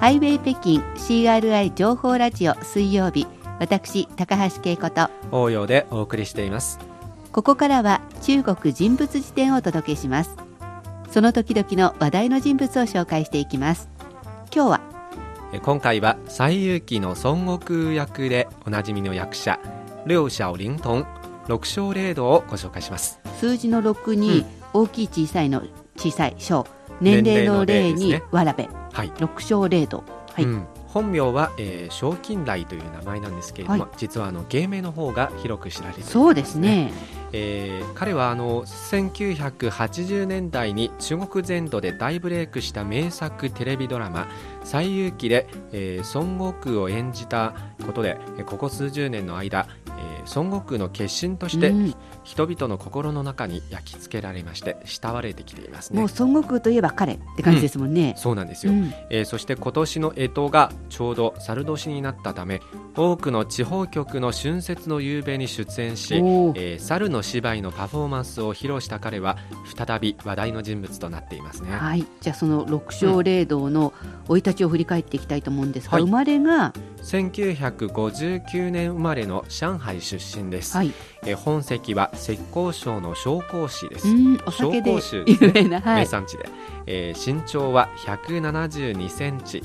ハイウェイ北京 CRI 情報ラジオ水曜日私高橋恵子と応用でお送りしています。ここからは中国人物辞典をお届けします。その時々の話題の人物を紹介していきます。今日は今回は西遊記の孫悟空役でおなじみの役者両小靈童六小霊道をご紹介します。数字の6に大きい小さいの小さい小年齢の例にわらべ、はい、六小霊道はい、うん。本名は、えー、賞金来という名前なんですけれども、はい、実はあの芸名の方が広く知られている、ね、そうですね、えー、彼はあの1980年代に中国全土で大ブレイクした名作テレビドラマ「西遊記で」えー、孫悟空を演じたことでここ数十年の間、えー、孫悟空の化身として人々の心の中に焼き付けられまして慕われてきていますね。もう孫悟空といえば彼って感じですもんね、うん、そうなんですよ、うん、えー、そして今年の干支がちょうど猿年になったため多くの地方局の春節の夕べに出演し、えー、猿の芝居のパフォーマンスを披露した彼は再び話題の人物となっていますね。はい。じゃあその六小霊道の生い立ちを振り返っていきたいと思うんですが、うん、生まれが1959年生まれの上海出身です、はい、え本籍は浙江省の紹興市です。紹興市、ね、名産地で、えー、身長は172センチ。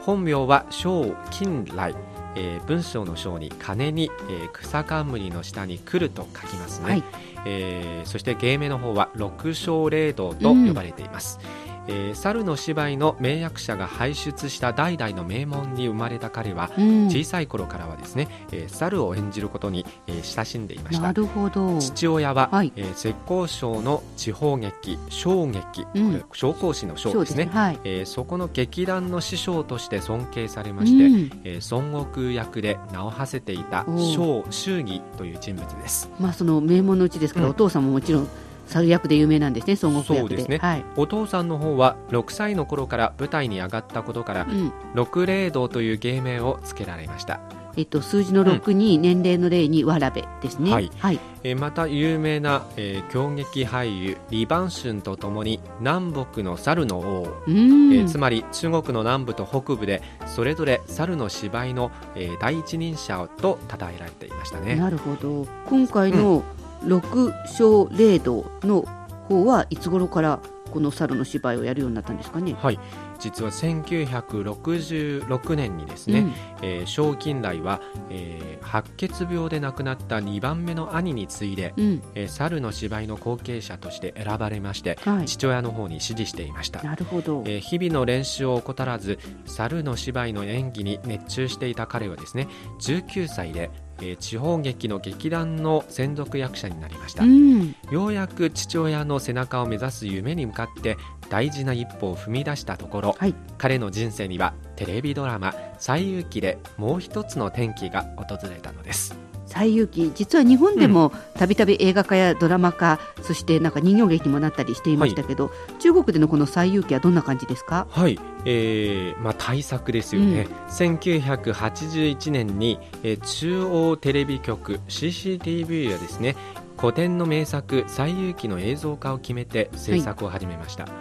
本名は小金来。えー、文章の章に金に、えー、草冠の下に来ると書きますね、はい、えー、そして芸名の方は六小霊道と呼ばれています、うんえー、猿の芝居の名役者が輩出した代々の名門に生まれた彼は、うん、小さい頃からはですね、えー、猿を演じることに、えー、親しんでいました。なるほど。父親は、はい、えー、浙江省の地方劇小劇、うん、紹興市の小ですね。そ、ね。はい、えー、そこの劇団の師匠として尊敬されまして、うん、えー、孫悟空役で名を馳せていた小周儀という人物です。まあその名門のうちですから、お父さんももちろん猿役で有名なんですね孫悟空役で。ですね、はい、お父さんの方は6歳の頃から舞台に上がったことから、うん、六霊道という芸名を付けられました。えっと、数字の6に年齢の0にわらべですね、はい、はい、えまた有名な、えー、狂劇俳優李万春とともに南北の猿の王、えー、つまり中国の南部と北部でそれぞれ猿の芝居の、えー、第一人者と称えられていましたね。なるほど。今回の、うん六小霊道の方はいつ頃からこの猿の芝居をやるようになったんですかね？はい、実は1966年にですね、うん、えー、賞金来は、えー、白血病で亡くなった2番目の兄に次いで、うん、えー、猿の芝居の後継者として選ばれまして、はい、父親の方に支持していました。なるほど、えー、日々の練習を怠らず猿の芝居の演技に熱中していた彼はですね19歳でえー、地方劇の劇団の専属役者になりました、うん、ようやく父親の背中を目指す夢に向かって大事な一歩を踏み出したところ、はい、彼の人生にはテレビドラマ「西遊記」でもう一つの転機が訪れたのです。西遊記。実は日本でもたびたび映画化やドラマ化、そしてなんか人形劇にもなったりしていましたけど、はい、中国でのこの西遊記はどんな感じですか？はい、えーまあ、大作ですよね、うん、1981年に、えー、中央テレビ局 CCTV はですね古典の名作「西遊記」の映像化を決めて制作を始めました、はい。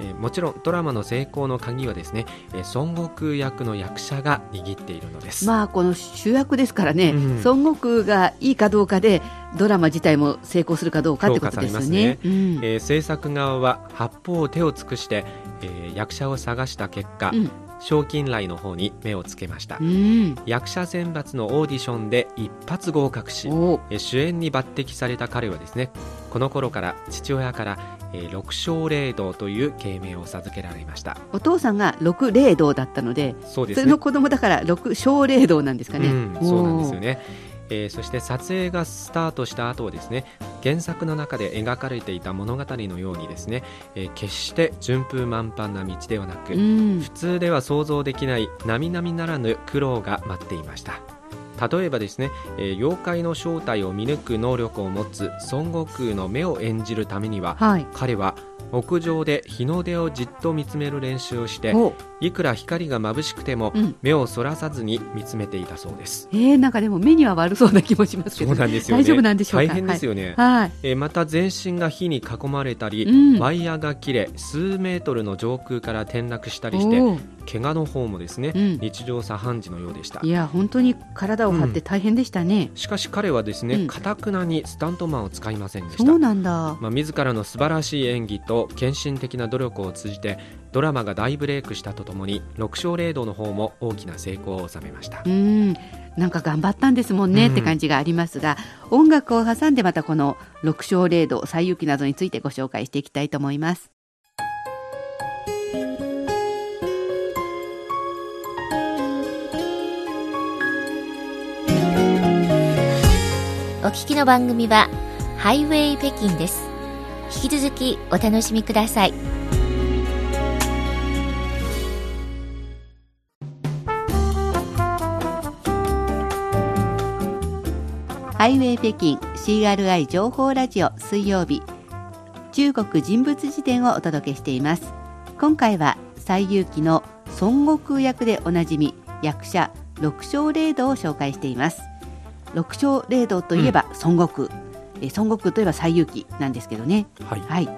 えー、もちろんドラマの成功の鍵はですね、えー、孫悟空役の役者が握っているのです。まあこの主役ですからね、うん、孫悟空がいいかどうかでドラマ自体も成功するかどうかってことですね。ね、うん、えー、制作側は八方手を尽くして、えー、役者を探した結果、うん。賞金来の方に目をつけました、うん、役者選抜のオーディションで一発合格し主演に抜擢された彼はですねこの頃から父親からえー、六小霊道という芸名を授けられました。お父さんが六霊道だったのでそうです、ね、それの子供だから六小霊道なんですかね、うん、そうなんですよねえー、そして撮影がスタートした後はですね。原作の中で描かれていた物語のようにですね、えー、決して順風満帆な道ではなく、うん、普通では想像できない並々ならぬ苦労が待っていました例えばですね、えー、妖怪の正体を見抜く能力を持つ孫悟空の目を演じるためには、はい、彼は屋上で日の出をじっと見つめる練習をしていくら光が眩しくても目をそらさずに見つめていたそうです、うん、えー、なんかでも目には悪そうな気もしますけどね、大丈夫なんでしょうか？大変ですよね、はい、えー、また全身が火に囲まれたり、うん、ワイヤーが切れ数メートルの上空から転落したりして怪我の方もですね、うん、日常茶飯事のようでした。いや本当に体を張って大変でしたね、うん、しかし彼はですねかた、くなにスタントマンを使いませんでした。そうなんだ、まあ、自らの素晴らしい演技と献身的な努力を通じてドラマが大ブレイクしたとともに6勝0度の方も大きな成功を収めました。うん。なんか頑張ったんですもんね、って感じがありますが音楽を挟んでまたこの6勝0度西遊記などについてご紹介していきたいと思いますお聞きの番組はハイウェイ北京です。引き続きお楽しみください。ハイウェイ北京 CRI 情報ラジオ水曜日。中国人物辞典をお届けしています。今回は西遊記の孫悟空役でおなじみ役者六勝霊道を紹介しています。六勝霊道といえば孫悟空、うん、え孫悟空といえば西遊記なんですけどね、はい、はい、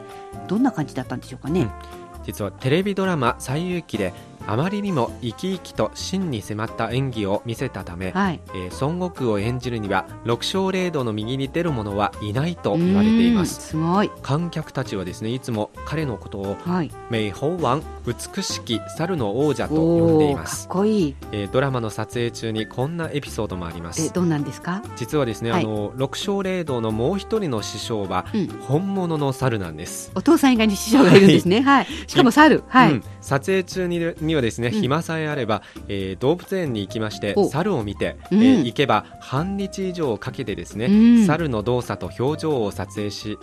どんな感じだったんでしょうかね、うん、実はテレビドラマ西遊記であまりにも生き生きと真に迫った演技を見せたため、はい、えー、孫悟空を演じるには六勝霊道の右に出る者はいないと言われています。すごい。観客たちはですねいつも彼のことを、はい、名宝王美しき猿の王者と呼んでいます。かっこいい、えー、ドラマの撮影中にこんなエピソードもあります。えどうなんですか？実はですね、はい、あの六勝霊道のもう一人の師匠は、うん、本物の猿なんです。お父さん以外に師匠がいるんですね。はい、しかも猿。はい、うん、撮影中ににはですね、暇さえあれば、えー、動物園に行きまして猿を見て、うん、えー、行けば半日以上かけてですね、うん、猿の動作と表情を撮影し、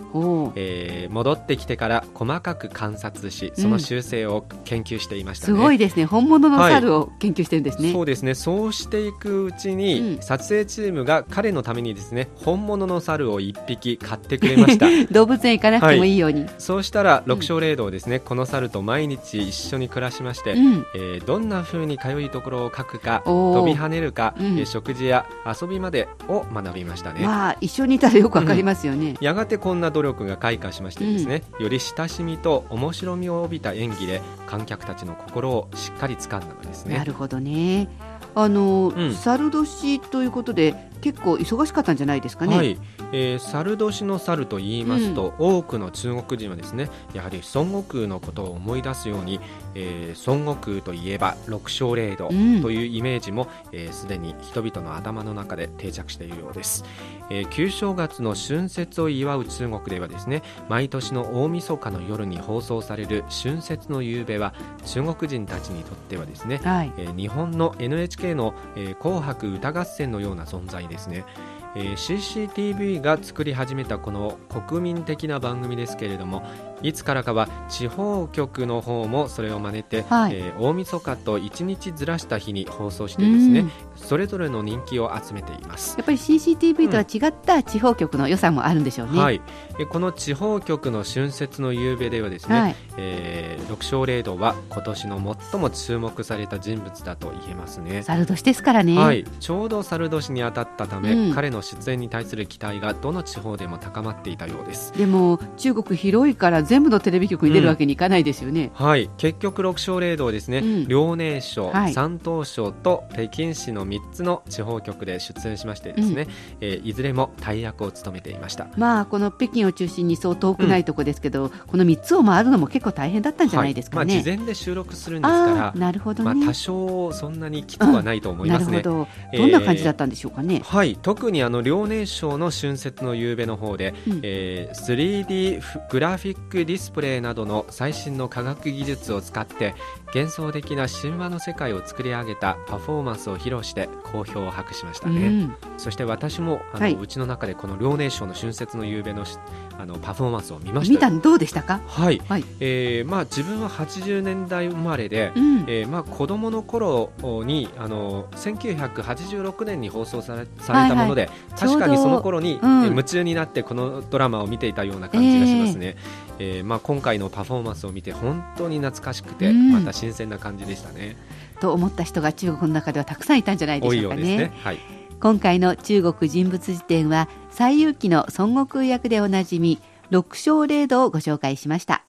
えー、戻ってきてから細かく観察しその修正を研究していました、ね、すごいですね。本物の猿を研究してるんですね、はい、そうですね。そうしていくうちに、撮影チームが彼のためにですね本物の猿を一匹買ってくれました。動物園行かなくてもいいように、はい、そうしたら六勝霊道ですね、この猿と毎日一緒に暮らしまして、うん、えー、どんなふうに通いところを書くか飛び跳ねるか、うん、食事や遊びまでを学びましたね、まあ、一緒にいたらよくわかりますよね、うん、やがてこんな努力が開花しましてですね、より親しみと面白みを帯びた演技で観客たちの心をしっかり掴んだのですね。なるほどね。あの、うん、猿年ということで結構忙しかったんじゃないですかね。はい、えー、猿年の猿と言いますと、うん、多くの中国人はですねやはり孫悟空のことを思い出すように、えー、孫悟空といえば六勝霊道というイメージもすで、うん、えー、に人々の頭の中で定着しているようです、えー、旧正月の春節を祝う中国ではですね毎年の大晦日の夜に放送される春節の夕べは中国人たちにとってはですね、はい、えー、日本の NHK の、えー、紅白歌合戦のような存在でですね。えー、CCTV が作り始めたこの国民的な番組ですけれどもいつからかは地方局の方もそれを真似て、はい、えー、大晦日と1日ずらした日に放送してですねそれぞれの人気を集めています。やっぱり CCTV とは違った地方局の良さもあるんでしょうね、うん、はいこの地方局の春節の夕べではですね、はい、えー、六勝霊道は今年の最も注目された人物だと言えますね。猿年ですからね、はい、ちょうど猿年に当たったため、うん、彼の出演に対する期待がどの地方でも高まっていたようです。でも中国広いから全部のテレビ局に出るわけにいかないですよね、うん、はい。結局六勝霊道ですね、うん、遼寧省、はい、山東省と北京市の3つの地方局で出演しましてですね、うん、えー、いずれも大役を務めていました。まあこの北京を中心にそう遠くないとこですけど、この3つを回るのも結構大変だったんじゃないですかね、はい、まあ、事前で収録するんですからなるほど、ね、まあ、多少そんなにきつくはないと思いますね、ど。どんな感じだったんでしょうかね、えー、はい。特にあの遼寧省の春節の夕べの方で、うん、えー、3D グラフィックディスプレイなどの最新の科学技術を使って幻想的な神話の世界を作り上げたパフォーマンスを披露して好評を博しましたね、うん、そして私もあの、はい、うちの中でこの遼寧省の春節の夕べのあのパフォーマンスを見ました。見たどうでしたか？はい、はい、えー、まあ、自分は80年代生まれで、うん、えー、まあ、子供の頃にあの1986年に放送されされたもので、はいはい、確かにその頃に、うん、夢中になってこのドラマを見ていたような感じがしますね、えー、えー、まあ、今回のパフォーマンスを見て本当に懐かしくて、うん、また新鮮な感じでしたね。と思った人が中国の中ではたくさんいたんじゃないでしょうかね。ねはい今回の中国人物辞典は西遊記の孫悟空役でおなじみ六勝霊道をご紹介しました